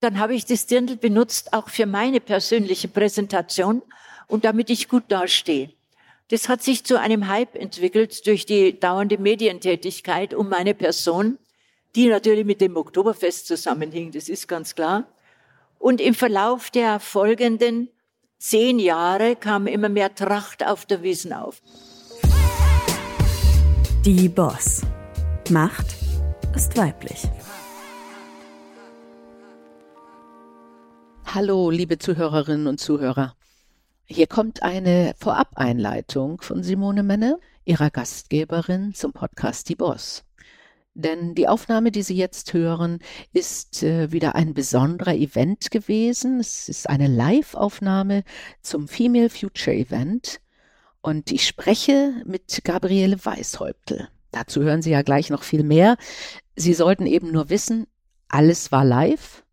Dann habe ich das Dirndl benutzt, auch für meine persönliche Präsentation und damit ich gut dastehe. Das hat sich zu einem Hype entwickelt durch die dauernde Medientätigkeit um meine Person, die natürlich mit dem Oktoberfest zusammenhing, das ist ganz klar. Und im Verlauf der folgenden zehn Jahre kam immer mehr Tracht auf der Wiesen auf. Die Boss. Macht ist weiblich. Hallo, liebe Zuhörerinnen und Zuhörer. Hier kommt eine Vorab-Einleitung von Simone Menne, ihrer Gastgeberin zum Podcast Die Boss. Denn die Aufnahme, die Sie jetzt hören, ist äh, wieder ein besonderer Event gewesen. Es ist eine Live-Aufnahme zum Female Future Event. Und ich spreche mit Gabriele Weishäuptel. Dazu hören Sie ja gleich noch viel mehr. Sie sollten eben nur wissen, alles war live.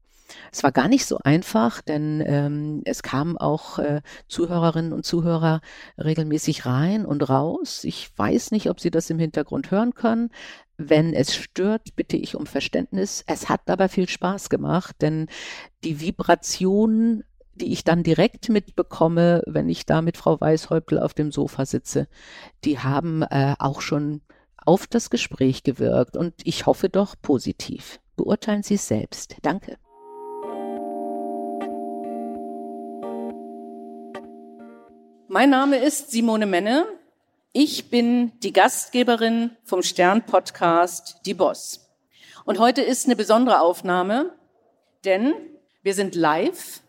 Es war gar nicht so einfach, denn ähm, es kamen auch äh, Zuhörerinnen und Zuhörer regelmäßig rein und raus. Ich weiß nicht, ob Sie das im Hintergrund hören können. Wenn es stört, bitte ich um Verständnis. Es hat aber viel Spaß gemacht, denn die Vibrationen, die ich dann direkt mitbekomme, wenn ich da mit Frau Weißhäuptel auf dem Sofa sitze, die haben äh, auch schon auf das Gespräch gewirkt und ich hoffe doch positiv. Beurteilen Sie es selbst. Danke. Mein Name ist Simone Menne. Ich bin die Gastgeberin vom Stern-Podcast Die Boss. Und heute ist eine besondere Aufnahme, denn wir sind live.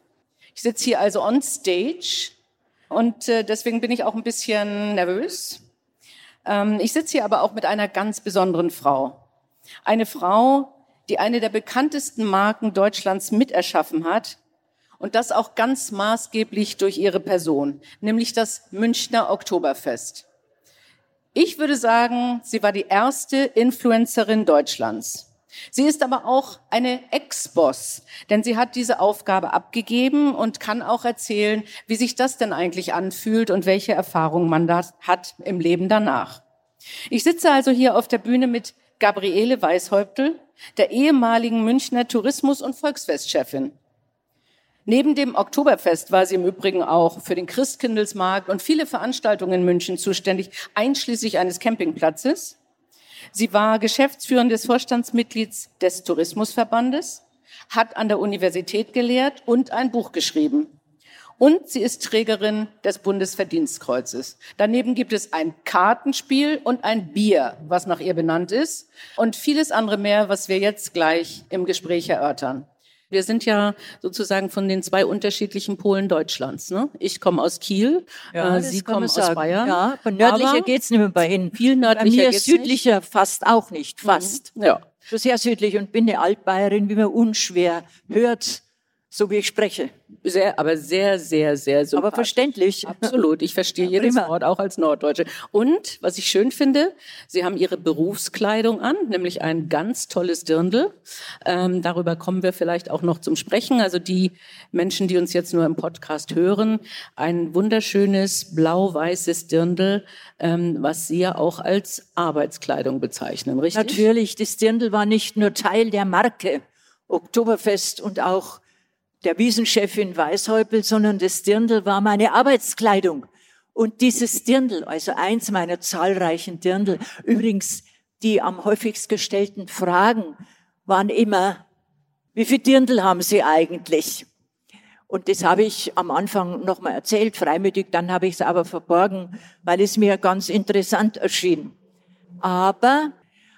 Ich sitze hier also on stage und äh, deswegen bin ich auch ein bisschen nervös. Ähm, ich sitze hier aber auch mit einer ganz besonderen Frau. Eine Frau, die eine der bekanntesten Marken Deutschlands miterschaffen hat und das auch ganz maßgeblich durch ihre Person, nämlich das Münchner Oktoberfest. Ich würde sagen, sie war die erste Influencerin Deutschlands. Sie ist aber auch eine Ex-Boss, denn sie hat diese Aufgabe abgegeben und kann auch erzählen, wie sich das denn eigentlich anfühlt und welche Erfahrungen man da hat im Leben danach. Ich sitze also hier auf der Bühne mit Gabriele Weishäuptel, der ehemaligen Münchner Tourismus- und Volksfestchefin. Neben dem Oktoberfest war sie im Übrigen auch für den Christkindlesmarkt und viele Veranstaltungen in München zuständig, einschließlich eines Campingplatzes. Sie war geschäftsführendes Vorstandsmitglieds des Tourismusverbandes, hat an der Universität gelehrt und ein Buch geschrieben. Und sie ist Trägerin des Bundesverdienstkreuzes. Daneben gibt es ein Kartenspiel und ein Bier, was nach ihr benannt ist. Und vieles andere mehr, was wir jetzt gleich im Gespräch erörtern. Wir sind ja sozusagen von den zwei unterschiedlichen Polen Deutschlands. Ne? Ich komme aus Kiel, ja, äh, Sie kommen aus sagen. Bayern. Ja, aber nördlicher aber geht's nicht mehr bei Ihnen. Viel nördlicher bei mir südlicher nicht. fast auch nicht, fast. Mhm. Ja. Schon sehr südlich und bin eine Altbayerin, wie man unschwer hört so wie ich spreche. Sehr, aber sehr, sehr, sehr sympathisch. Aber verständlich. Absolut. Ich verstehe ja, jedes Wort, auch als Norddeutsche. Und, was ich schön finde, Sie haben Ihre Berufskleidung an, nämlich ein ganz tolles Dirndl. Ähm, darüber kommen wir vielleicht auch noch zum Sprechen. Also die Menschen, die uns jetzt nur im Podcast hören, ein wunderschönes blau-weißes Dirndl, ähm, was Sie ja auch als Arbeitskleidung bezeichnen, richtig? Natürlich. Das Dirndl war nicht nur Teil der Marke Oktoberfest und auch der Wiesenchefin Weißhäupel, sondern das Dirndl war meine Arbeitskleidung. Und dieses Dirndl, also eins meiner zahlreichen Dirndl, übrigens die am häufigst gestellten Fragen waren immer, wie viel Dirndl haben Sie eigentlich? Und das habe ich am Anfang nochmal erzählt, freimütig, dann habe ich es aber verborgen, weil es mir ganz interessant erschien. Aber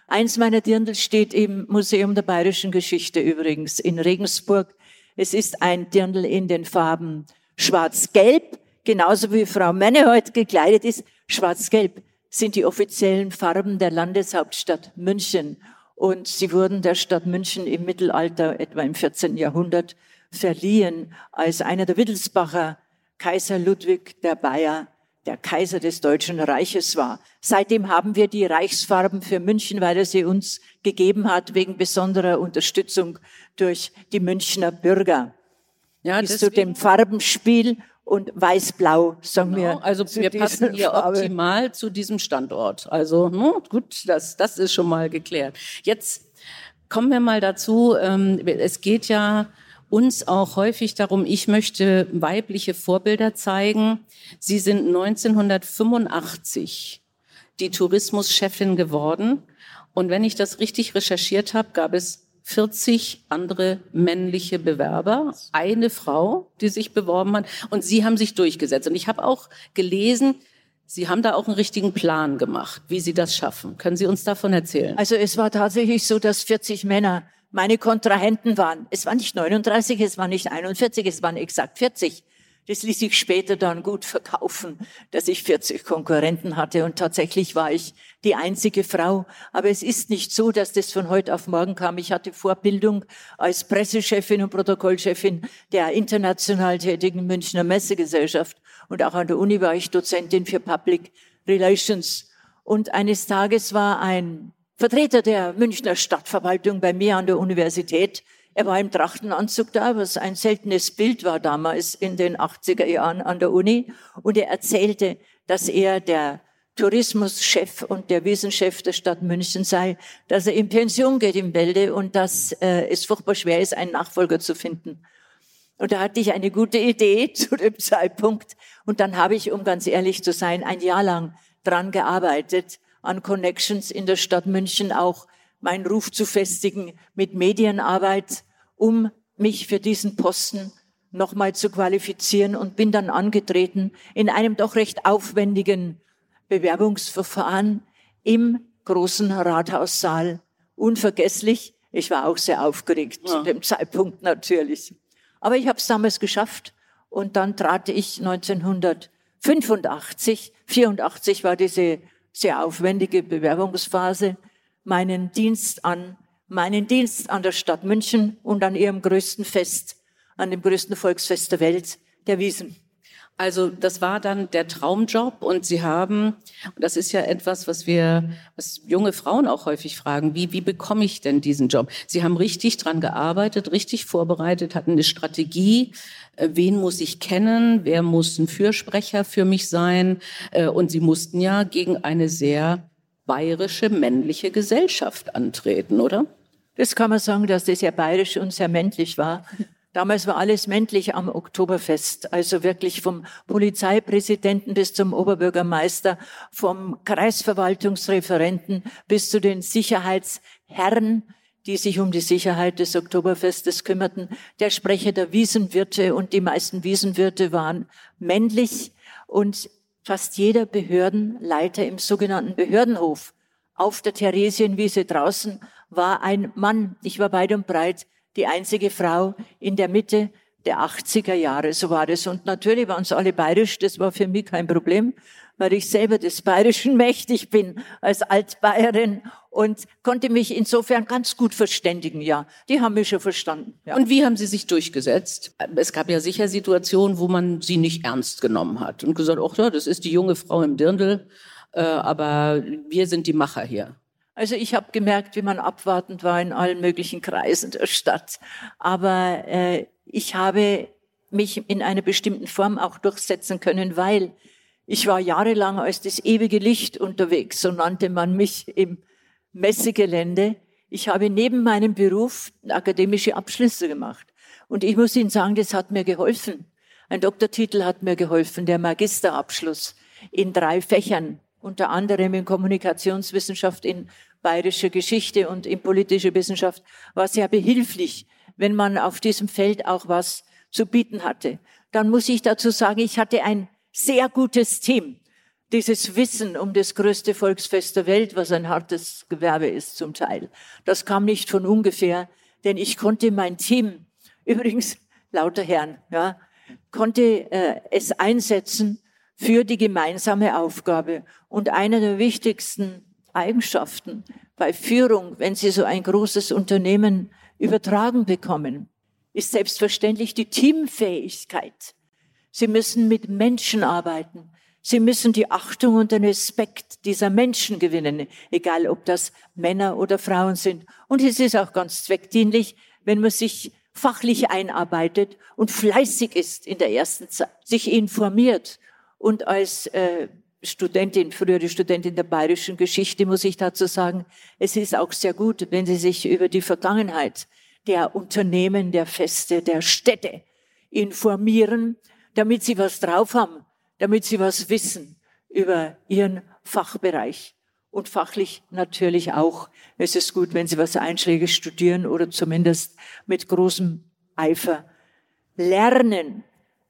eins meiner Dirndl steht im Museum der Bayerischen Geschichte übrigens in Regensburg es ist ein Dirndl in den Farben schwarz-gelb, genauso wie Frau Menne heute gekleidet ist. Schwarz-gelb sind die offiziellen Farben der Landeshauptstadt München. Und sie wurden der Stadt München im Mittelalter, etwa im 14. Jahrhundert, verliehen als einer der Wittelsbacher Kaiser Ludwig der Bayer der Kaiser des Deutschen Reiches war. Seitdem haben wir die Reichsfarben für München, weil er sie uns gegeben hat, wegen besonderer Unterstützung durch die Münchner Bürger. Ja, Bis zu dem Farbenspiel und weiß-blau, sagen genau, wir. Also wir passen hier Farbe. optimal zu diesem Standort. Also hm, gut, das, das ist schon mal geklärt. Jetzt kommen wir mal dazu. Ähm, es geht ja uns auch häufig darum, ich möchte weibliche Vorbilder zeigen. Sie sind 1985 die Tourismuschefin geworden. Und wenn ich das richtig recherchiert habe, gab es 40 andere männliche Bewerber, eine Frau, die sich beworben hat, und sie haben sich durchgesetzt. Und ich habe auch gelesen, Sie haben da auch einen richtigen Plan gemacht, wie Sie das schaffen. Können Sie uns davon erzählen? Also es war tatsächlich so, dass 40 Männer meine Kontrahenten waren. Es war nicht 39, es war nicht 41, es waren exakt 40. Das ließ sich später dann gut verkaufen, dass ich 40 Konkurrenten hatte und tatsächlich war ich die einzige Frau. Aber es ist nicht so, dass das von heute auf morgen kam. Ich hatte Vorbildung als Pressechefin und Protokollchefin der international tätigen Münchner Messegesellschaft und auch an der Uni war ich Dozentin für Public Relations. Und eines Tages war ein Vertreter der Münchner Stadtverwaltung bei mir an der Universität er war im Trachtenanzug da, was ein seltenes Bild war damals in den 80er Jahren an der Uni. Und er erzählte, dass er der Tourismuschef und der Wiesenchef der Stadt München sei, dass er in Pension geht im Bälde und dass äh, es furchtbar schwer ist, einen Nachfolger zu finden. Und da hatte ich eine gute Idee zu dem Zeitpunkt. Und dann habe ich, um ganz ehrlich zu sein, ein Jahr lang dran gearbeitet, an Connections in der Stadt München auch meinen Ruf zu festigen mit Medienarbeit um mich für diesen Posten nochmal zu qualifizieren und bin dann angetreten in einem doch recht aufwendigen Bewerbungsverfahren im großen Rathaussaal. Unvergesslich. Ich war auch sehr aufgeregt ja. zu dem Zeitpunkt natürlich. Aber ich habe es damals geschafft und dann trat ich 1985, 84 war diese sehr aufwendige Bewerbungsphase, meinen Dienst an meinen Dienst an der Stadt München und an ihrem größten Fest, an dem größten Volksfest der Welt, der Wiesen. Also das war dann der Traumjob und Sie haben, und das ist ja etwas, was wir, was junge Frauen auch häufig fragen, wie, wie bekomme ich denn diesen Job? Sie haben richtig dran gearbeitet, richtig vorbereitet, hatten eine Strategie, äh, wen muss ich kennen, wer muss ein Fürsprecher für mich sein äh, und Sie mussten ja gegen eine sehr bayerische männliche Gesellschaft antreten, oder? Das kann man sagen, dass das sehr bayerisch und sehr männlich war. Damals war alles männlich am Oktoberfest, also wirklich vom Polizeipräsidenten bis zum Oberbürgermeister, vom Kreisverwaltungsreferenten bis zu den Sicherheitsherren, die sich um die Sicherheit des Oktoberfestes kümmerten. Der Sprecher der Wiesenwirte und die meisten Wiesenwirte waren männlich und fast jeder Behördenleiter im sogenannten Behördenhof auf der Theresienwiese draußen war ein Mann. Ich war weit und breit die einzige Frau in der Mitte der 80er Jahre, so war das. Und natürlich waren es alle bayerisch, das war für mich kein Problem, weil ich selber des Bayerischen mächtig bin als Altbayerin und konnte mich insofern ganz gut verständigen, ja. Die haben mich schon verstanden. Ja. Und wie haben Sie sich durchgesetzt? Es gab ja sicher Situationen, wo man Sie nicht ernst genommen hat und gesagt, ach ja, das ist die junge Frau im Dirndl, äh, aber wir sind die Macher hier. Also ich habe gemerkt, wie man abwartend war in allen möglichen Kreisen der Stadt. Aber äh, ich habe mich in einer bestimmten Form auch durchsetzen können, weil ich war jahrelang als das ewige Licht unterwegs, so nannte man mich im Messegelände. Ich habe neben meinem Beruf akademische Abschlüsse gemacht. Und ich muss Ihnen sagen, das hat mir geholfen. Ein Doktortitel hat mir geholfen, der Magisterabschluss in drei Fächern, unter anderem in Kommunikationswissenschaft, in bayerische Geschichte und in politische Wissenschaft war sehr behilflich, wenn man auf diesem Feld auch was zu bieten hatte. Dann muss ich dazu sagen, ich hatte ein sehr gutes Team. Dieses Wissen um das größte Volksfest der Welt, was ein hartes Gewerbe ist zum Teil, das kam nicht von ungefähr, denn ich konnte mein Team, übrigens lauter Herren, ja, konnte äh, es einsetzen für die gemeinsame Aufgabe. Und einer der wichtigsten Eigenschaften bei Führung, wenn Sie so ein großes Unternehmen übertragen bekommen, ist selbstverständlich die Teamfähigkeit. Sie müssen mit Menschen arbeiten. Sie müssen die Achtung und den Respekt dieser Menschen gewinnen, egal ob das Männer oder Frauen sind. Und es ist auch ganz zweckdienlich, wenn man sich fachlich einarbeitet und fleißig ist in der ersten Zeit, sich informiert und als äh, Studentin, frühere Studentin der bayerischen Geschichte, muss ich dazu sagen, es ist auch sehr gut, wenn Sie sich über die Vergangenheit der Unternehmen, der Feste, der Städte informieren, damit sie was drauf haben, damit sie was wissen über ihren Fachbereich. Und fachlich natürlich auch. Es ist gut, wenn sie was Einschläge studieren oder zumindest mit großem Eifer lernen.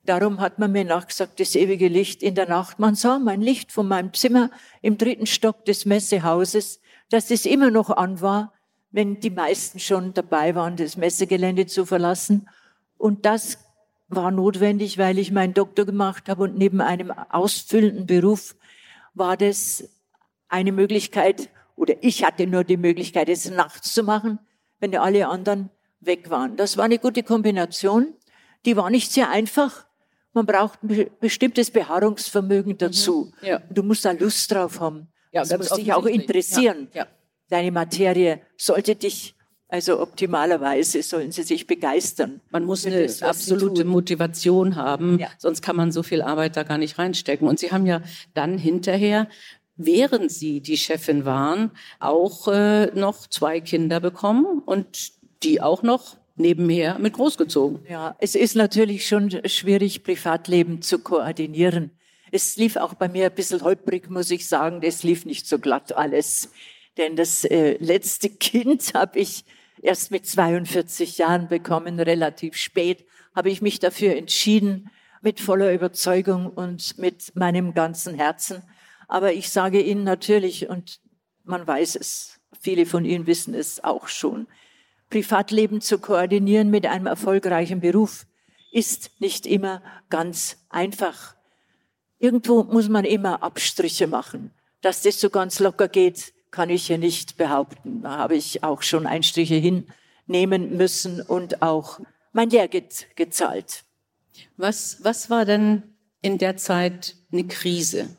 Darum hat man mir nachgesagt, das ewige Licht in der Nacht. Man sah mein Licht von meinem Zimmer im dritten Stock des Messehauses, dass es immer noch an war, wenn die meisten schon dabei waren, das Messegelände zu verlassen. Und das war notwendig, weil ich meinen Doktor gemacht habe und neben einem ausfüllenden Beruf war das eine Möglichkeit, oder ich hatte nur die Möglichkeit, es nachts zu machen, wenn alle anderen weg waren. Das war eine gute Kombination. Die war nicht sehr einfach. Man braucht ein bestimmtes Beharrungsvermögen mhm. dazu. Mhm, ja. Du musst da Lust drauf haben. Ja, das muss dich auch interessieren. Ja, ja. Deine Materie sollte dich also optimalerweise sollen sie sich begeistern. Man muss eine das, absolute Motivation haben, sonst kann man so viel Arbeit da gar nicht reinstecken. Und Sie haben ja dann hinterher, während Sie die Chefin waren, auch äh, noch zwei Kinder bekommen und die auch noch nebenher mit großgezogen. Ja, es ist natürlich schon schwierig, Privatleben zu koordinieren. Es lief auch bei mir ein bisschen holprig, muss ich sagen. Das lief nicht so glatt alles. Denn das äh, letzte Kind habe ich erst mit 42 Jahren bekommen, relativ spät, habe ich mich dafür entschieden, mit voller Überzeugung und mit meinem ganzen Herzen. Aber ich sage Ihnen natürlich, und man weiß es, viele von Ihnen wissen es auch schon, Privatleben zu koordinieren mit einem erfolgreichen Beruf ist nicht immer ganz einfach. Irgendwo muss man immer Abstriche machen. Dass das so ganz locker geht, kann ich hier nicht behaupten. Da habe ich auch schon Einstriche hinnehmen müssen und auch mein Lehrgeld gezahlt. Was, was war denn in der Zeit eine Krise?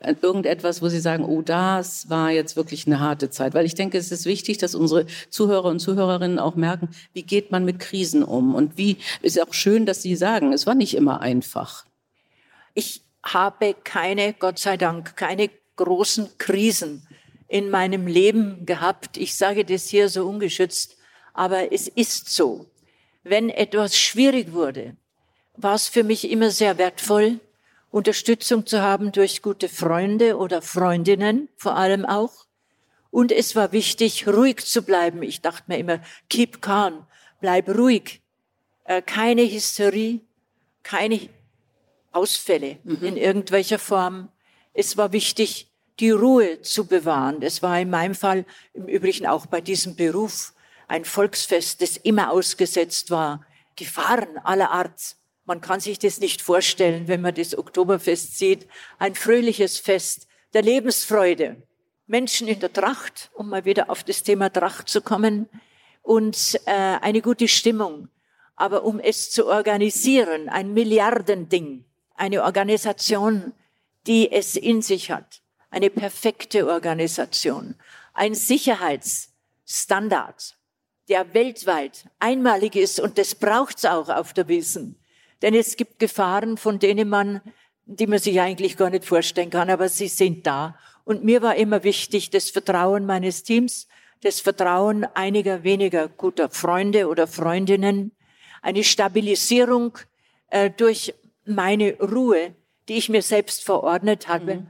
Irgendetwas, wo Sie sagen, oh, das war jetzt wirklich eine harte Zeit. Weil ich denke, es ist wichtig, dass unsere Zuhörer und Zuhörerinnen auch merken, wie geht man mit Krisen um? Und wie, ist auch schön, dass Sie sagen, es war nicht immer einfach. Ich habe keine, Gott sei Dank, keine großen Krisen in meinem Leben gehabt. Ich sage das hier so ungeschützt, aber es ist so. Wenn etwas schwierig wurde, war es für mich immer sehr wertvoll, Unterstützung zu haben durch gute Freunde oder Freundinnen vor allem auch. Und es war wichtig, ruhig zu bleiben. Ich dachte mir immer, keep calm, bleib ruhig. Äh, keine Hysterie, keine Ausfälle mhm. in irgendwelcher Form. Es war wichtig, die Ruhe zu bewahren. Das war in meinem Fall im Übrigen auch bei diesem Beruf ein Volksfest, das immer ausgesetzt war. Gefahren aller Art. Man kann sich das nicht vorstellen, wenn man das Oktoberfest sieht. Ein fröhliches Fest der Lebensfreude. Menschen in der Tracht, um mal wieder auf das Thema Tracht zu kommen, und äh, eine gute Stimmung. Aber um es zu organisieren, ein Milliardending, eine Organisation, die es in sich hat, eine perfekte Organisation, ein Sicherheitsstandard, der weltweit einmalig ist und das braucht's auch auf der Wiesen. Denn es gibt Gefahren, von denen man, die man sich eigentlich gar nicht vorstellen kann, aber sie sind da. Und mir war immer wichtig, das Vertrauen meines Teams, das Vertrauen einiger weniger guter Freunde oder Freundinnen, eine Stabilisierung äh, durch meine Ruhe, die ich mir selbst verordnet habe, mhm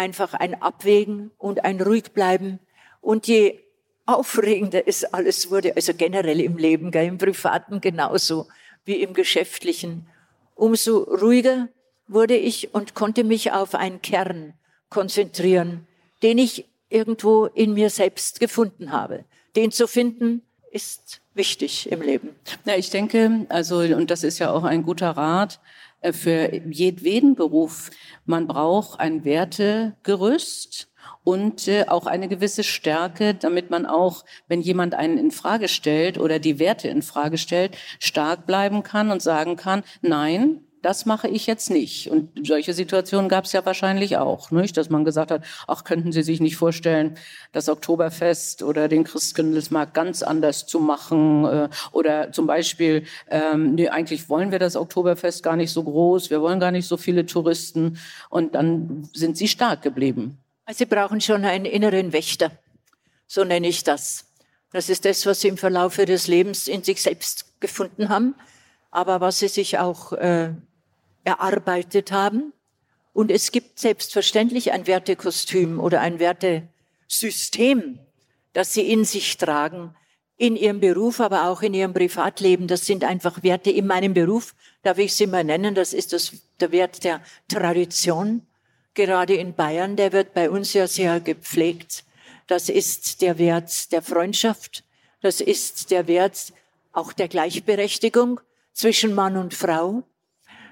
einfach ein Abwägen und ein Ruhigbleiben. Und je aufregender es alles wurde, also generell im Leben, im Privaten genauso wie im Geschäftlichen, umso ruhiger wurde ich und konnte mich auf einen Kern konzentrieren, den ich irgendwo in mir selbst gefunden habe. Den zu finden ist wichtig im Leben. Ja, ich denke, also, und das ist ja auch ein guter Rat, äh, für jedweden Beruf. Man braucht ein Wertegerüst und äh, auch eine gewisse Stärke, damit man auch, wenn jemand einen in Frage stellt oder die Werte in Frage stellt, stark bleiben kann und sagen kann, nein, das mache ich jetzt nicht. Und solche Situationen gab es ja wahrscheinlich auch, nicht? dass man gesagt hat, ach, könnten Sie sich nicht vorstellen, das Oktoberfest oder den Christkindlesmarkt ganz anders zu machen? Äh, oder zum Beispiel, ähm, nee, eigentlich wollen wir das Oktoberfest gar nicht so groß, wir wollen gar nicht so viele Touristen. Und dann sind Sie stark geblieben. Sie brauchen schon einen inneren Wächter, so nenne ich das. Das ist das, was sie im Verlauf ihres Lebens in sich selbst gefunden haben, aber was sie sich auch äh, erarbeitet haben. Und es gibt selbstverständlich ein Wertekostüm oder ein Wertesystem, das sie in sich tragen, in ihrem Beruf, aber auch in ihrem Privatleben. Das sind einfach Werte in meinem Beruf, darf ich sie mal nennen. Das ist das, der Wert der Tradition. Gerade in Bayern, der wird bei uns ja sehr gepflegt. Das ist der Wert der Freundschaft. Das ist der Wert auch der Gleichberechtigung zwischen Mann und Frau.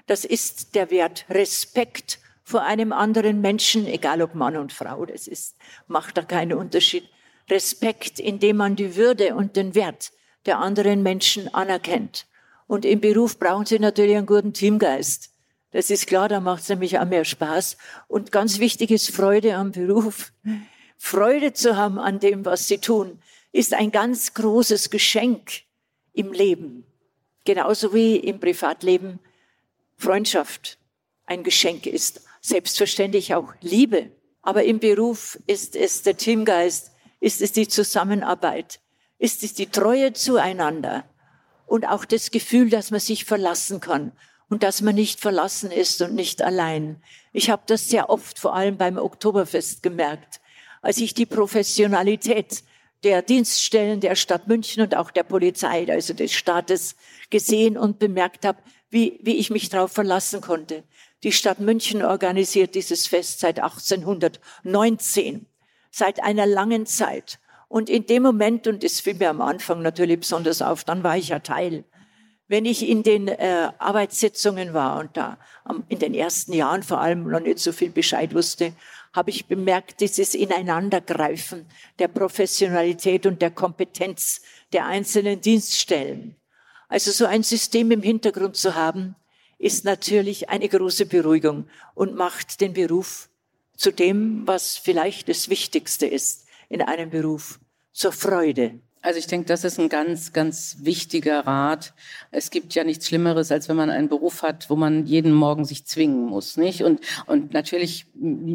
Das ist der Wert Respekt vor einem anderen Menschen, egal ob Mann und Frau, das ist, macht da keinen Unterschied. Respekt, indem man die Würde und den Wert der anderen Menschen anerkennt. Und im Beruf brauchen Sie natürlich einen guten Teamgeist. Das ist klar, da macht es nämlich auch mehr Spaß. Und ganz wichtig ist Freude am Beruf. Freude zu haben an dem, was Sie tun, ist ein ganz großes Geschenk im Leben. Genauso wie im Privatleben Freundschaft ein Geschenk ist. Selbstverständlich auch Liebe. Aber im Beruf ist es der Teamgeist, ist es die Zusammenarbeit? Ist es die Treue zueinander? Und auch das Gefühl, dass man sich verlassen kann und dass man nicht verlassen ist und nicht allein. Ich habe das sehr oft, vor allem beim Oktoberfest gemerkt, als ich die Professionalität der Dienststellen der Stadt München und auch der Polizei, also des Staates, gesehen und bemerkt habe, wie, wie ich mich darauf verlassen konnte. Die Stadt München organisiert dieses Fest seit 1819 seit einer langen Zeit. Und in dem Moment, und das fiel mir am Anfang natürlich besonders auf, dann war ich ja Teil. Wenn ich in den äh, Arbeitssitzungen war und da am, in den ersten Jahren vor allem noch nicht so viel Bescheid wusste, habe ich bemerkt, dieses Ineinandergreifen der Professionalität und der Kompetenz der einzelnen Dienststellen. Also so ein System im Hintergrund zu haben, ist natürlich eine große Beruhigung und macht den Beruf zu dem, was vielleicht das Wichtigste ist in einem Beruf, zur Freude. Also ich denke, das ist ein ganz, ganz wichtiger Rat. Es gibt ja nichts Schlimmeres, als wenn man einen Beruf hat, wo man jeden Morgen sich zwingen muss, nicht? Und, und natürlich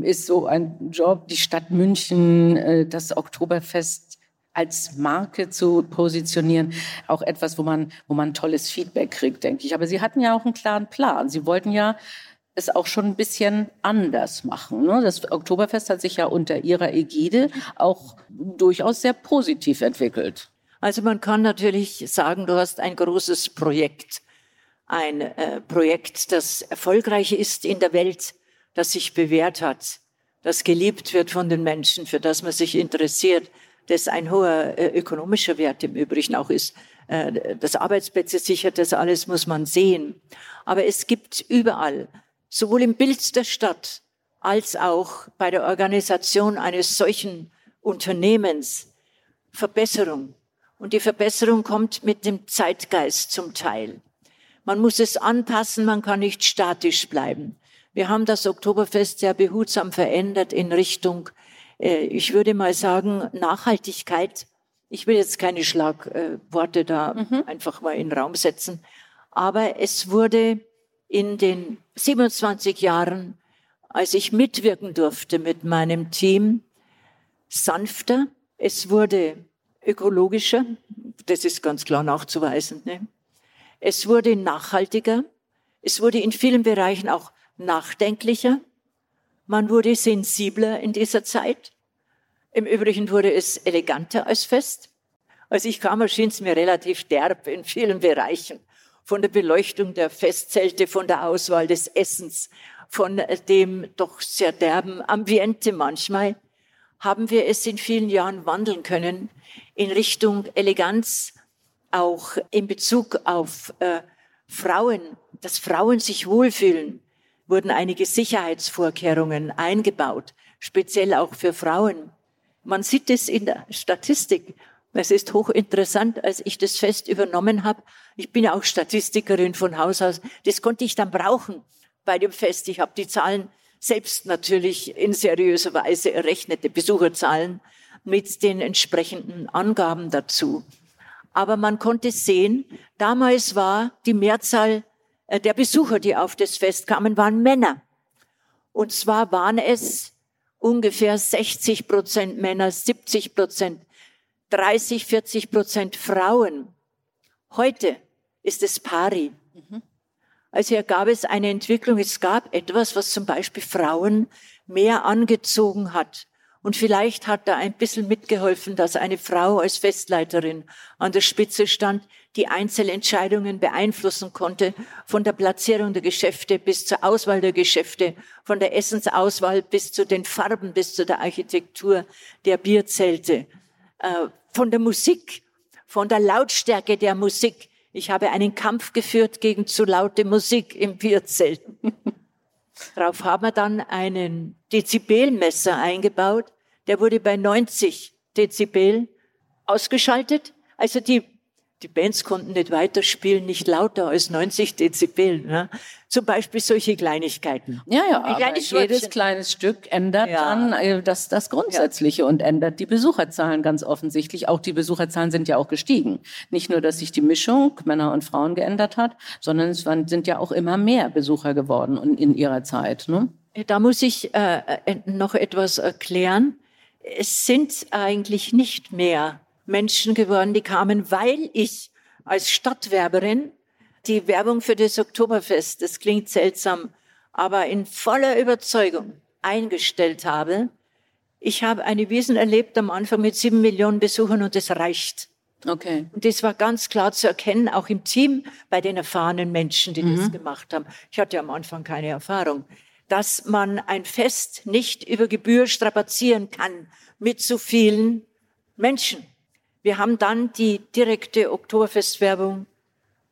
ist so ein Job, die Stadt München, äh, das Oktoberfest als Marke zu positionieren, auch etwas, wo man, wo man tolles Feedback kriegt, denke ich. Aber Sie hatten ja auch einen klaren Plan. Sie wollten ja es auch schon ein bisschen anders machen. Ne? Das Oktoberfest hat sich ja unter ihrer Ägide auch durchaus sehr positiv entwickelt. Also man kann natürlich sagen, du hast ein großes Projekt, ein äh, Projekt, das erfolgreich ist in der Welt, das sich bewährt hat, das geliebt wird von den Menschen, für das man sich interessiert, das ein hoher äh, ökonomischer Wert im Übrigen auch ist. Äh, das Arbeitsplätze sichert, das alles muss man sehen. Aber es gibt überall sowohl im Bild der Stadt als auch bei der Organisation eines solchen Unternehmens Verbesserung. Und die Verbesserung kommt mit dem Zeitgeist zum Teil. Man muss es anpassen, man kann nicht statisch bleiben. Wir haben das Oktoberfest sehr behutsam verändert in Richtung, äh, ich würde mal sagen, Nachhaltigkeit. Ich will jetzt keine Schlagworte da mhm. einfach mal in den Raum setzen, aber es wurde in den 27 Jahren, als ich mitwirken durfte mit meinem Team, sanfter. Es wurde ökologischer. Das ist ganz klar nachzuweisen. Ne? Es wurde nachhaltiger. Es wurde in vielen Bereichen auch nachdenklicher. Man wurde sensibler in dieser Zeit. Im Übrigen wurde es eleganter als fest. Als ich kam, erschien es mir relativ derb in vielen Bereichen von der Beleuchtung der Festzelte, von der Auswahl des Essens, von dem doch sehr derben Ambiente manchmal, haben wir es in vielen Jahren wandeln können in Richtung Eleganz, auch in Bezug auf äh, Frauen, dass Frauen sich wohlfühlen, wurden einige Sicherheitsvorkehrungen eingebaut, speziell auch für Frauen. Man sieht es in der Statistik. Es ist hochinteressant, als ich das Fest übernommen habe. Ich bin ja auch Statistikerin von Haus aus. Das konnte ich dann brauchen bei dem Fest. Ich habe die Zahlen selbst natürlich in seriöser Weise errechnete Besucherzahlen mit den entsprechenden Angaben dazu. Aber man konnte sehen, damals war die Mehrzahl äh, der Besucher, die auf das Fest kamen, waren Männer. Und zwar waren es ungefähr 60 Prozent Männer, 70 Prozent 30, 40 Prozent Frauen. Heute ist es pari. Mhm. Also hier gab es eine Entwicklung, es gab etwas, was zum Beispiel Frauen mehr angezogen hat. Und vielleicht hat da ein bisschen mitgeholfen, dass eine Frau als Festleiterin an der Spitze stand, die Einzelentscheidungen beeinflussen konnte, von der Platzierung der Geschäfte bis zur Auswahl der Geschäfte, von der Essensauswahl bis zu den Farben, bis zu der Architektur der Bierzelte, von der Musik, von der Lautstärke der Musik. Ich habe einen Kampf geführt gegen zu laute Musik im Bierzelt. Darauf haben wir dann einen Dezibelmesser eingebaut. Der wurde bei 90 Dezibel ausgeschaltet. Also die die Bands konnten nicht weiterspielen, nicht lauter als 90 Dezibel. Ne? Zum Beispiel solche Kleinigkeiten. Ja, ja, aber jedes kleines Stück ändert ja. dann äh, das, das Grundsätzliche ja. und ändert die Besucherzahlen ganz offensichtlich. Auch die Besucherzahlen sind ja auch gestiegen. Nicht nur, dass sich die Mischung Männer und Frauen geändert hat, sondern es sind ja auch immer mehr Besucher geworden in ihrer Zeit. Ne? Da muss ich äh, äh, noch etwas erklären. Es sind eigentlich nicht mehr Menschen geworden, die kamen, weil ich als Stadtwerberin die Werbung für das Oktoberfest, das klingt seltsam, aber in voller Überzeugung eingestellt habe. Ich habe eine Wiesen erlebt am Anfang mit sieben Millionen Besuchern und es reicht. Okay. Und das war ganz klar zu erkennen, auch im Team bei den erfahrenen Menschen, die mhm. das gemacht haben. Ich hatte am Anfang keine Erfahrung, dass man ein Fest nicht über Gebühr strapazieren kann mit so vielen Menschen. Wir haben dann die direkte Oktoberfestwerbung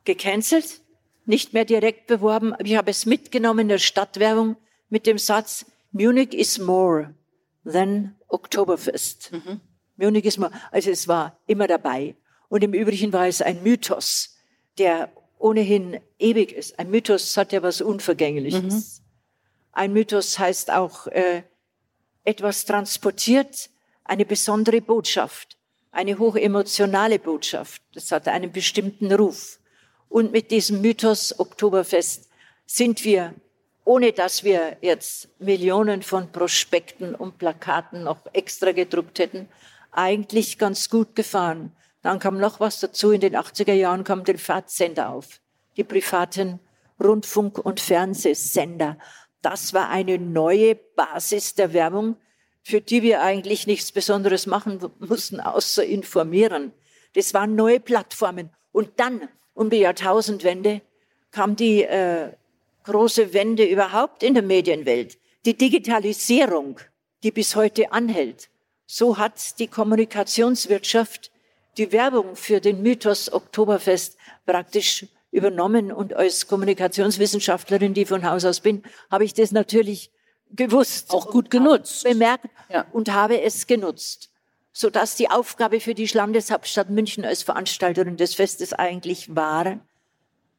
gecancelt, nicht mehr direkt beworben. Ich habe es mitgenommen in der Stadtwerbung mit dem Satz, Munich is more than Oktoberfest. Mhm. Munich is more. Also es war immer dabei. Und im Übrigen war es ein Mythos, der ohnehin ewig ist. Ein Mythos hat ja was Unvergängliches. Mhm. Ein Mythos heißt auch äh, etwas transportiert, eine besondere Botschaft eine hochemotionale Botschaft. Das hat einen bestimmten Ruf. Und mit diesem Mythos Oktoberfest sind wir, ohne dass wir jetzt Millionen von Prospekten und Plakaten noch extra gedruckt hätten, eigentlich ganz gut gefahren. Dann kam noch was dazu. In den 80er Jahren kam der Fahrtsender auf. Die privaten Rundfunk- und Fernsehsender. Das war eine neue Basis der Werbung, für die wir eigentlich nichts Besonderes machen mussten, außer informieren. Das waren neue Plattformen. Und dann, um die Jahrtausendwende, kam die äh, große Wende überhaupt in der Medienwelt. Die Digitalisierung, die bis heute anhält. So hat die Kommunikationswirtschaft die Werbung für den Mythos Oktoberfest praktisch übernommen. Und als Kommunikationswissenschaftlerin, die von Haus aus bin, habe ich das natürlich gewusst. Auch gut genutzt. Bemerkt ja. und habe es genutzt. Sodass die Aufgabe für die Landeshauptstadt München als Veranstalterin des Festes eigentlich war,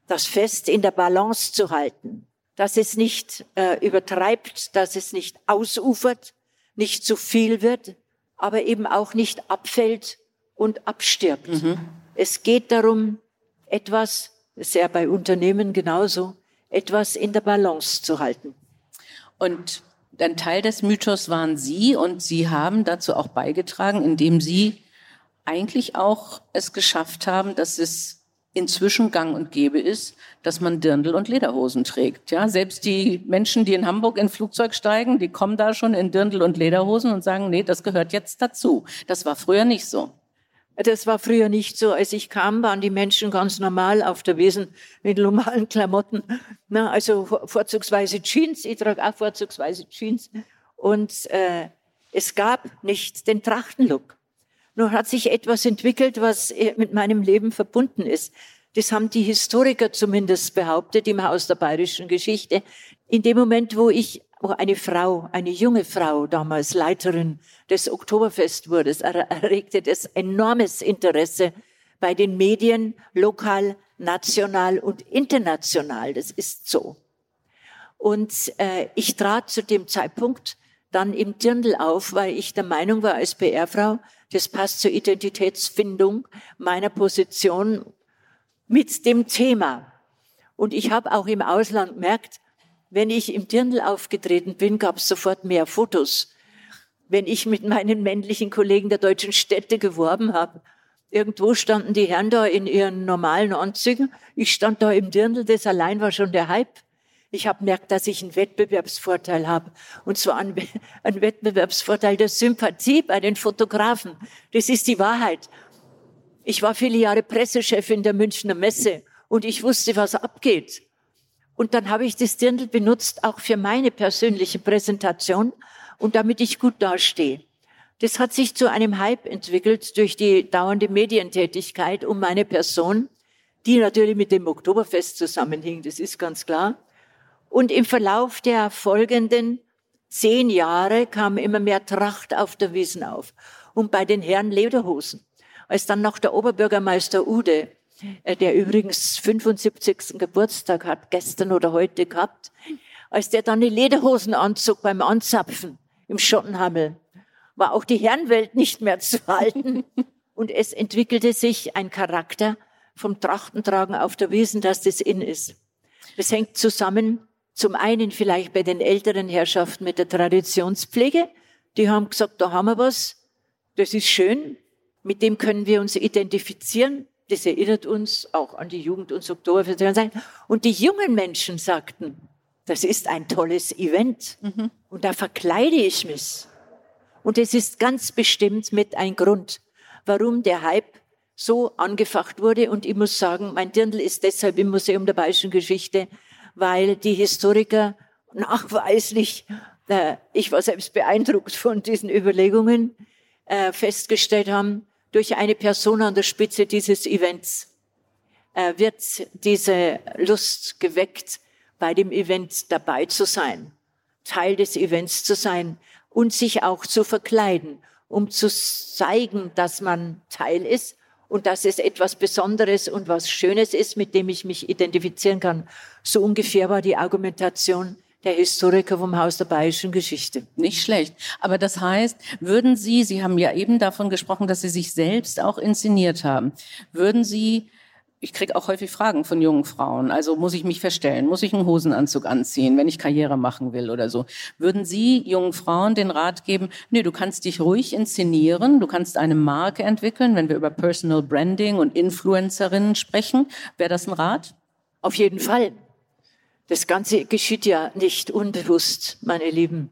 das Fest in der Balance zu halten. Dass es nicht äh, übertreibt, dass es nicht ausufert, nicht zu viel wird, aber eben auch nicht abfällt und abstirbt. Mhm. Es geht darum, etwas, das ist ja bei Unternehmen genauso, etwas in der Balance zu halten. Und ein Teil des Mythos waren Sie und Sie haben dazu auch beigetragen, indem Sie eigentlich auch es geschafft haben, dass es inzwischen gang und gäbe ist, dass man Dirndl und Lederhosen trägt. Ja, selbst die Menschen, die in Hamburg in Flugzeug steigen, die kommen da schon in Dirndl und Lederhosen und sagen, nee, das gehört jetzt dazu. Das war früher nicht so. Das war früher nicht so. Als ich kam, waren die Menschen ganz normal auf der Wiesen mit normalen Klamotten. Na, also vorzugsweise Jeans. Ich trage auch vorzugsweise Jeans. Und äh, es gab nicht den Trachtenlook. Nur hat sich etwas entwickelt, was äh, mit meinem Leben verbunden ist. Das haben die Historiker zumindest behauptet im Haus der bayerischen Geschichte. In dem Moment, wo ich wo eine Frau, eine junge Frau, damals Leiterin des Oktoberfest wurde, erregte das enormes Interesse bei den Medien, lokal, national und international. Das ist so. Und äh, ich trat zu dem Zeitpunkt dann im Dirndl auf, weil ich der Meinung war als PR-Frau, das passt zur Identitätsfindung meiner Position mit dem Thema. Und ich habe auch im Ausland gemerkt, wenn ich im Dirndl aufgetreten bin, gab es sofort mehr Fotos. wenn ich mit meinen männlichen Kollegen der deutschen Städte geworben habe. Irgendwo standen die Herren da in ihren normalen Anzügen. Ich stand da im Dirndl, das allein war schon der Hype. Ich habe merkt, dass ich einen Wettbewerbsvorteil habe. Und zwar einen, einen Wettbewerbsvorteil der Sympathie bei den Fotografen. Das ist die Wahrheit. Ich war viele Jahre Pressechefin der Münchner Messe und ich wusste, was abgeht. Und dann habe ich das Dirndl benutzt, auch für meine persönliche Präsentation und damit ich gut dastehe. Das hat sich zu einem Hype entwickelt durch die dauernde Medientätigkeit um meine Person, die natürlich mit dem Oktoberfest zusammenhing, das ist ganz klar. Und im Verlauf der folgenden zehn Jahre kam immer mehr Tracht auf der Wiesen auf. Und bei den Herren Lederhosen. Als dann noch der Oberbürgermeister Ude, äh, der übrigens 75. Geburtstag hat, gestern oder heute gehabt, als der dann die Lederhosen anzog beim Anzapfen im Schottenhammel, war auch die Herrenwelt nicht mehr zu halten. Und es entwickelte sich ein Charakter vom Trachtentragen auf der Wiesen, dass das in ist. Das hängt zusammen, zum einen vielleicht bei den älteren Herrschaften mit der Traditionspflege. Die haben gesagt, da haben wir was, das ist schön, mit dem können wir uns identifizieren. Das erinnert uns auch an die Jugend und Oktoberfest. Und die jungen Menschen sagten, das ist ein tolles Event. Mhm. Und da verkleide ich mich. Und es ist ganz bestimmt mit ein Grund, warum der Hype so angefacht wurde. Und ich muss sagen, mein Dirndl ist deshalb im Museum der Bayerischen Geschichte, weil die Historiker nachweislich, äh, ich war selbst beeindruckt von diesen Überlegungen, äh, festgestellt haben, durch eine Person an der Spitze dieses Events äh, wird diese Lust geweckt, bei dem Event dabei zu sein, Teil des Events zu sein und sich auch zu verkleiden, um zu zeigen, dass man Teil ist und dass es etwas Besonderes und was Schönes ist, mit dem ich mich identifizieren kann. So ungefähr war die Argumentation der Historiker vom Haus der Bayerischen Geschichte. Nicht schlecht. Aber das heißt, würden Sie, Sie haben ja eben davon gesprochen, dass Sie sich selbst auch inszeniert haben, würden Sie ich kriege auch häufig Fragen von jungen Frauen. Also muss ich mich verstellen? Muss ich einen Hosenanzug anziehen, wenn ich Karriere machen will oder so? Würden Sie jungen Frauen den Rat geben, nee, du kannst dich ruhig inszenieren, du kannst eine Marke entwickeln, wenn wir über Personal Branding und Influencerinnen sprechen? Wäre das ein Rat? Auf jeden Fall. Das Ganze geschieht ja nicht unbewusst, meine Lieben.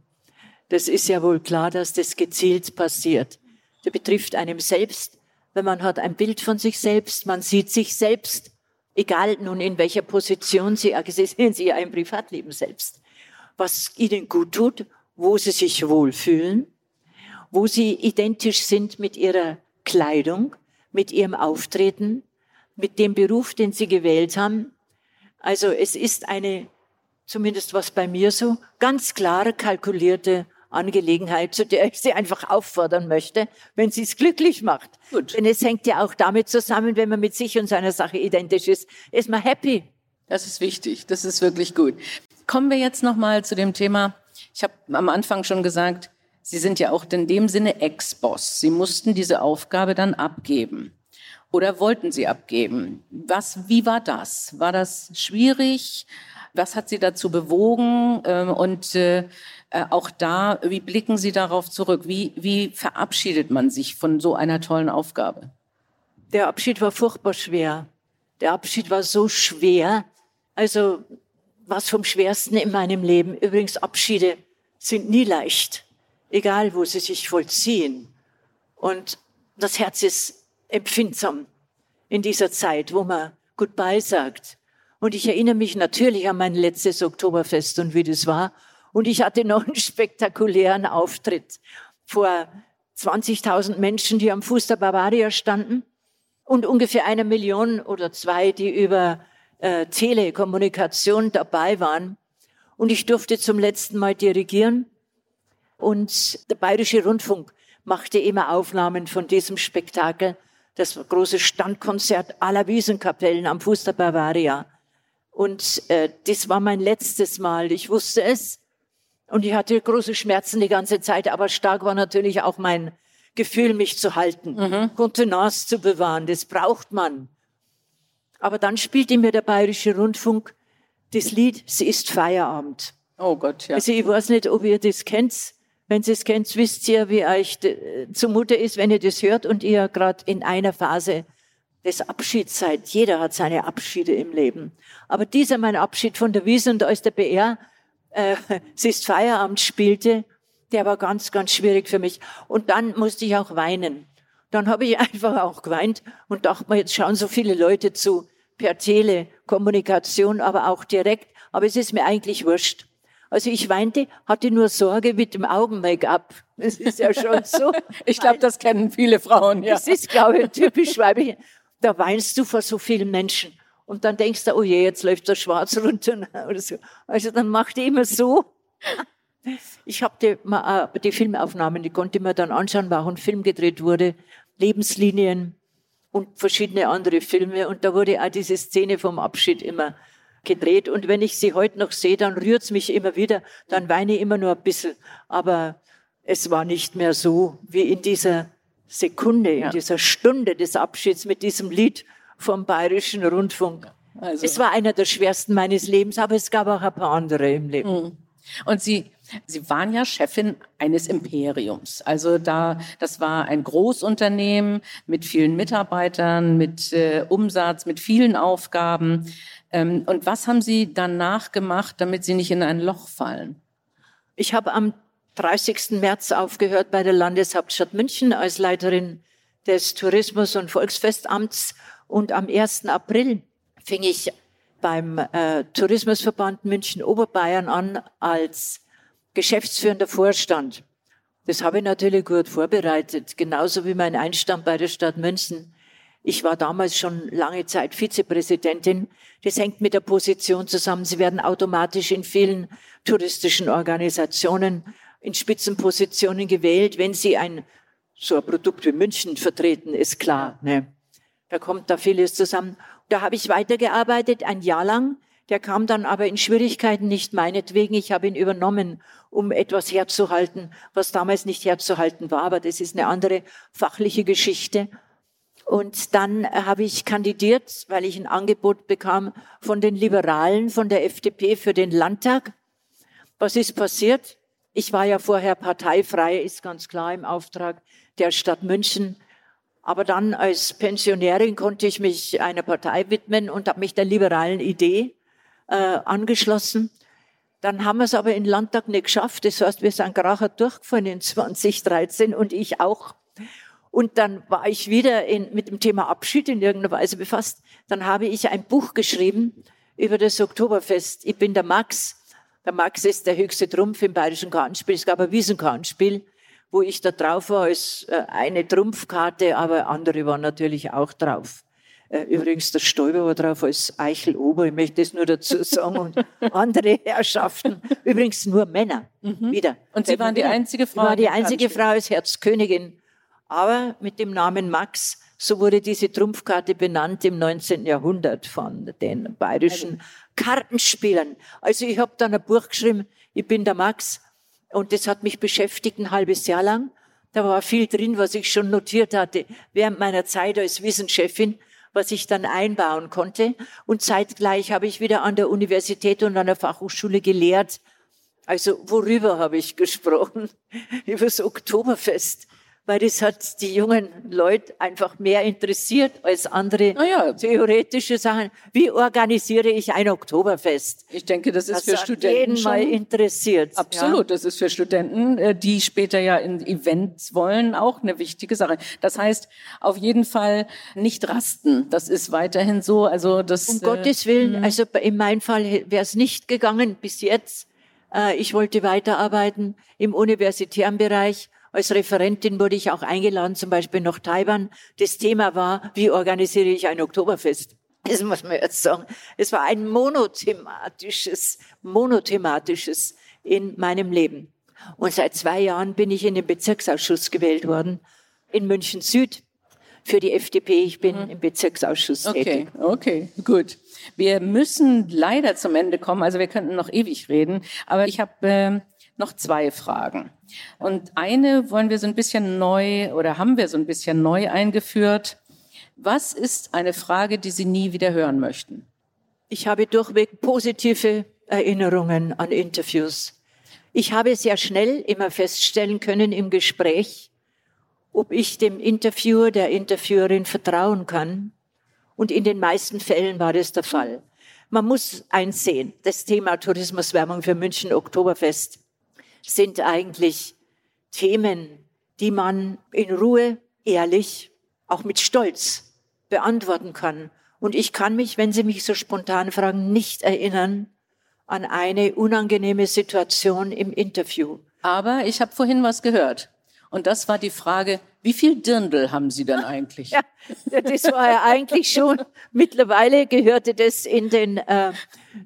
Das ist ja wohl klar, dass das gezielt passiert. Das betrifft einem selbst wenn man hat ein Bild von sich selbst, man sieht sich selbst, egal nun in welcher Position Sie, Sie sehen Sie ja im Privatleben selbst, was Ihnen gut tut, wo Sie sich wohlfühlen, wo Sie identisch sind mit Ihrer Kleidung, mit Ihrem Auftreten, mit dem Beruf, den Sie gewählt haben. Also es ist eine, zumindest was bei mir so, ganz klare, kalkulierte Angelegenheit, zu der ich Sie einfach auffordern möchte, wenn sie es glücklich macht. Gut. Denn es hängt ja auch damit zusammen, wenn man mit sich und seiner Sache identisch ist, ist man happy. Das ist wichtig. Das ist wirklich gut. Kommen wir jetzt noch mal zu dem Thema. Ich habe am Anfang schon gesagt, Sie sind ja auch in dem Sinne Ex-Boss. Sie mussten diese Aufgabe dann abgeben. Oder wollten Sie abgeben? Was, wie war das? War das schwierig? Was hat Sie dazu bewogen? Ähm, und äh, äh, auch da, wie blicken Sie darauf zurück? Wie, wie verabschiedet man sich von so einer tollen Aufgabe? Der Abschied war furchtbar schwer. Der Abschied war so schwer. Also was vom Schwersten in meinem Leben. Übrigens, Abschiede sind nie leicht, egal wo sie sich vollziehen. Und das Herz ist empfindsam in dieser Zeit, wo man Goodbye sagt. Und ich erinnere mich natürlich an mein letztes Oktoberfest und wie das war. Und ich hatte noch einen spektakulären Auftritt vor 20.000 Menschen, die am Fuß der Bavaria standen und ungefähr eine Million oder zwei, die über äh, Telekommunikation dabei waren. Und ich durfte zum letzten Mal dirigieren. Und der Bayerische Rundfunk machte immer Aufnahmen von diesem Spektakel. Das große Standkonzert aller Wiesenkapellen am Fuß der Bavaria. Und äh, das war mein letztes Mal. Ich wusste es. Und ich hatte große Schmerzen die ganze Zeit, aber stark war natürlich auch mein Gefühl, mich zu halten, mhm. Kontenance zu bewahren. Das braucht man. Aber dann spielte mir der Bayerische Rundfunk das Lied Sie ist Feierabend. Oh Gott, ja. Also ich weiß nicht, ob ihr das kennt. Wenn Sie es kennt, wisst ihr, wie euch zumute ist, wenn ihr das hört und ihr gerade in einer Phase des Abschieds seid. Jeder hat seine Abschiede im Leben. Aber dieser mein Abschied von der Wiese und als der BR, äh, sie ist Feierabend spielte, der war ganz, ganz schwierig für mich. Und dann musste ich auch weinen. Dann habe ich einfach auch geweint und dachte mir, jetzt schauen so viele Leute zu, per Telekommunikation, aber auch direkt. Aber es ist mir eigentlich wurscht. Also ich weinte, hatte nur Sorge mit dem Augen-Make-up. Das ist ja schon so. ich glaube, das kennen viele Frauen, ja. Das ist, glaube ich, typisch weiblich. Da weinst du vor so vielen Menschen. Und dann denkst du, oh je, jetzt läuft der Schwarz runter oder so. Also dann macht die immer so. Ich habe die, äh, die Filmaufnahmen, die konnte man dann anschauen, war auch ein Film gedreht wurde, Lebenslinien und verschiedene andere Filme. Und da wurde auch diese Szene vom Abschied immer gedreht. Und wenn ich sie heute noch sehe, dann rührt's mich immer wieder. Dann weine ich immer nur ein bisschen. Aber es war nicht mehr so wie in dieser Sekunde, in dieser Stunde des Abschieds mit diesem Lied vom Bayerischen Rundfunk. Also. Es war einer der schwersten meines Lebens, aber es gab auch ein paar andere im Leben. Hm. Und Sie, Sie waren ja Chefin eines Imperiums. Also da, das war ein Großunternehmen mit vielen Mitarbeitern, mit äh, Umsatz, mit vielen Aufgaben. Ähm, und was haben Sie danach gemacht, damit Sie nicht in ein Loch fallen? Ich habe am 30. März aufgehört bei der Landeshauptstadt München als Leiterin des Tourismus- und Volksfestamts und am 1. April fing ich beim äh, Tourismusverband München Oberbayern an als geschäftsführender Vorstand. Das habe ich natürlich gut vorbereitet, genauso wie mein Einstand bei der Stadt München. Ich war damals schon lange Zeit Vizepräsidentin. Das hängt mit der Position zusammen. Sie werden automatisch in vielen touristischen Organisationen in Spitzenpositionen gewählt, wenn sie ein so ein Produkt wie München vertreten, ist klar. Ne? Da kommt da vieles zusammen. Da habe ich weitergearbeitet, ein Jahr lang. Der kam dann aber in Schwierigkeiten, nicht meinetwegen. Ich habe ihn übernommen, um etwas herzuhalten, was damals nicht herzuhalten war. Aber das ist eine andere fachliche Geschichte. Und dann habe ich kandidiert, weil ich ein Angebot bekam von den Liberalen, von der FDP für den Landtag. Was ist passiert? Ich war ja vorher parteifrei, ist ganz klar im Auftrag der Stadt München. Aber dann als Pensionärin konnte ich mich einer Partei widmen und habe mich der liberalen Idee äh, angeschlossen. Dann haben wir es aber in Landtag nicht geschafft. Das heißt, wir sind Kracher durchgefallen in 2013 und ich auch. Und dann war ich wieder in, mit dem Thema Abschied in irgendeiner Weise befasst. Dann habe ich ein Buch geschrieben über das Oktoberfest. Ich bin der Max der Max ist der höchste Trumpf im bayerischen Kartenspiel. Es gab ein Wiesenkartenspiel, wo ich da drauf war als äh, eine Trumpfkarte, aber andere waren natürlich auch drauf. Äh, übrigens, der Stäuber war drauf als Eichel Ober, ich möchte das nur dazu sagen, und andere Herrschaften. Übrigens nur Männer, mhm. wieder. Und Sie waren die einzige Frau? Ich war die einzige Frau als Herzkönigin. Aber mit dem Namen Max, so wurde diese Trumpfkarte benannt im 19. Jahrhundert von den bayerischen Kartenspielern. Also ich habe dann ein Buch geschrieben, ich bin der Max, und das hat mich beschäftigt ein halbes Jahr lang. Da war viel drin, was ich schon notiert hatte während meiner Zeit als Wissenschefin, was ich dann einbauen konnte. Und zeitgleich habe ich wieder an der Universität und an der Fachhochschule gelehrt. Also worüber habe ich gesprochen? Über das Oktoberfest weil das hat die jungen Leute einfach mehr interessiert als andere ja. theoretische Sachen. Wie organisiere ich ein Oktoberfest? Ich denke, das ist das für Studenten jeden mal interessiert. Absolut, ja. das ist für Studenten, äh, die später ja in Events wollen, auch eine wichtige Sache. Das heißt, auf jeden Fall nicht rasten. Das ist weiterhin so. Also das. Um äh, Gottes Willen, mh. also in meinem Fall wäre es nicht gegangen bis jetzt. Äh, ich wollte weiterarbeiten im universitären Bereich als Referentin wurde ich auch eingeladen, zum Beispiel nach Taiwan. Das Thema war, wie organisiere ich ein Oktoberfest? Das muss man jetzt sagen. Es war ein monothematisches, monothematisches in meinem Leben. Und seit zwei Jahren bin ich in den Bezirksausschuss gewählt worden, in München Süd für die FDP. Ich bin mhm. im Bezirksausschuss okay, tätig. Okay, gut. Wir müssen leider zum Ende kommen. Also wir könnten noch ewig reden. Aber ich habe äh, noch zwei Fragen. Und eine wollen wir so ein bisschen neu oder haben wir so ein bisschen neu eingeführt. Was ist eine Frage, die Sie nie wieder hören möchten? Ich habe durchweg positive Erinnerungen an Interviews. Ich habe sehr schnell immer feststellen können im Gespräch, ob ich dem Interviewer, der Interviewerin vertrauen kann. Und in den meisten Fällen war das der Fall. Man muss einsehen, das Thema Tourismuswerbung für München Oktoberfest sind eigentlich Themen, die man in Ruhe, ehrlich, auch mit Stolz beantworten kann. Und ich kann mich, wenn Sie mich so spontan fragen, nicht erinnern an eine unangenehme Situation im Interview. Aber ich habe vorhin was gehört. Und das war die Frage, wie viel Dirndl haben Sie denn eigentlich? Ja, das war ja eigentlich schon, mittlerweile gehörte das in den, äh,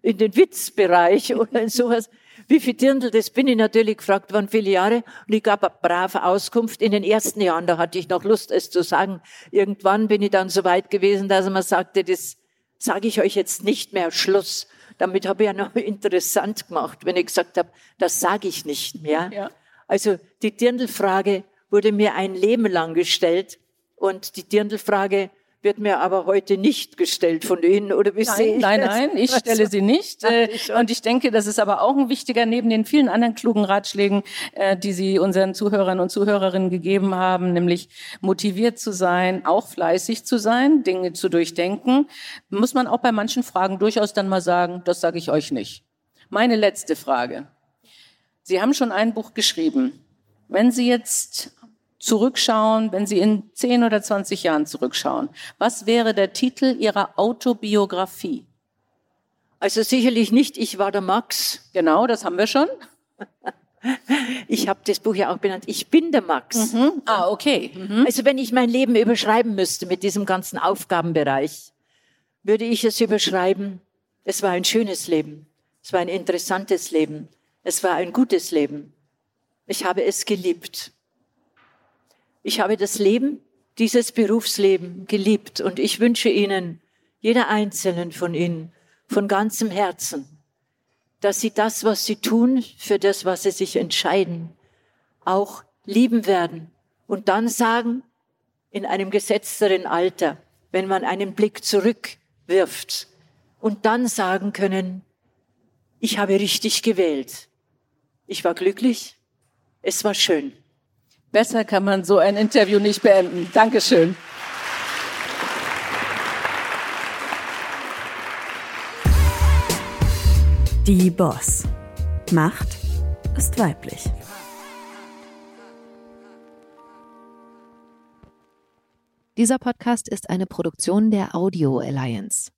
in den Witzbereich oder in sowas. Wie viel Dirndl, das bin ich natürlich gefragt worden, viele Jahre. Und ich gab eine brave Auskunft. In den ersten Jahren, da hatte ich noch Lust, es zu sagen. Irgendwann bin ich dann so weit gewesen, dass man sagte, das sage ich euch jetzt nicht mehr, Schluss. Damit habe ich ja noch interessant gemacht, wenn ich gesagt habe, das sage ich nicht mehr. Ja. Also die Dirndlfrage wurde mir ein Leben lang gestellt und die Dirndlfrage wird mir aber heute nicht gestellt von Ihnen, oder wie nein, ich Nein, das? nein, ich stelle sie nicht. Äh, und ich denke, das ist aber auch ein wichtiger, neben den vielen anderen klugen Ratschlägen, äh, die Sie unseren Zuhörern und Zuhörerinnen gegeben haben, nämlich motiviert zu sein, auch fleißig zu sein, Dinge zu durchdenken, muss man auch bei manchen Fragen durchaus dann mal sagen, das sage ich euch nicht. Meine letzte Frage. Sie haben schon ein Buch geschrieben. Wenn Sie jetzt zurückschauen, wenn Sie in 10 oder 20 Jahren zurückschauen, was wäre der Titel Ihrer Autobiografie? Also sicherlich nicht, ich war der Max. Genau, das haben wir schon. Ich habe das Buch ja auch benannt. Ich bin der Max. Mhm. Ah, okay. Mhm. Also wenn ich mein Leben überschreiben müsste mit diesem ganzen Aufgabenbereich, würde ich es überschreiben. Es war ein schönes Leben. Es war ein interessantes Leben. Es war ein gutes Leben. Ich habe es geliebt. Ich habe das Leben, dieses Berufsleben geliebt und ich wünsche Ihnen, jeder Einzelnen von Ihnen, von ganzem Herzen, dass Sie das, was Sie tun, für das, was Sie sich entscheiden, auch lieben werden und dann sagen, in einem gesetzteren Alter, wenn man einen Blick zurückwirft und dann sagen können, ich habe richtig gewählt. Ich war glücklich, es war schön. Besser kann man so ein Interview nicht beenden. Dankeschön. Die Boss. Macht ist weiblich. Dieser Podcast ist eine Produktion der Audio Alliance.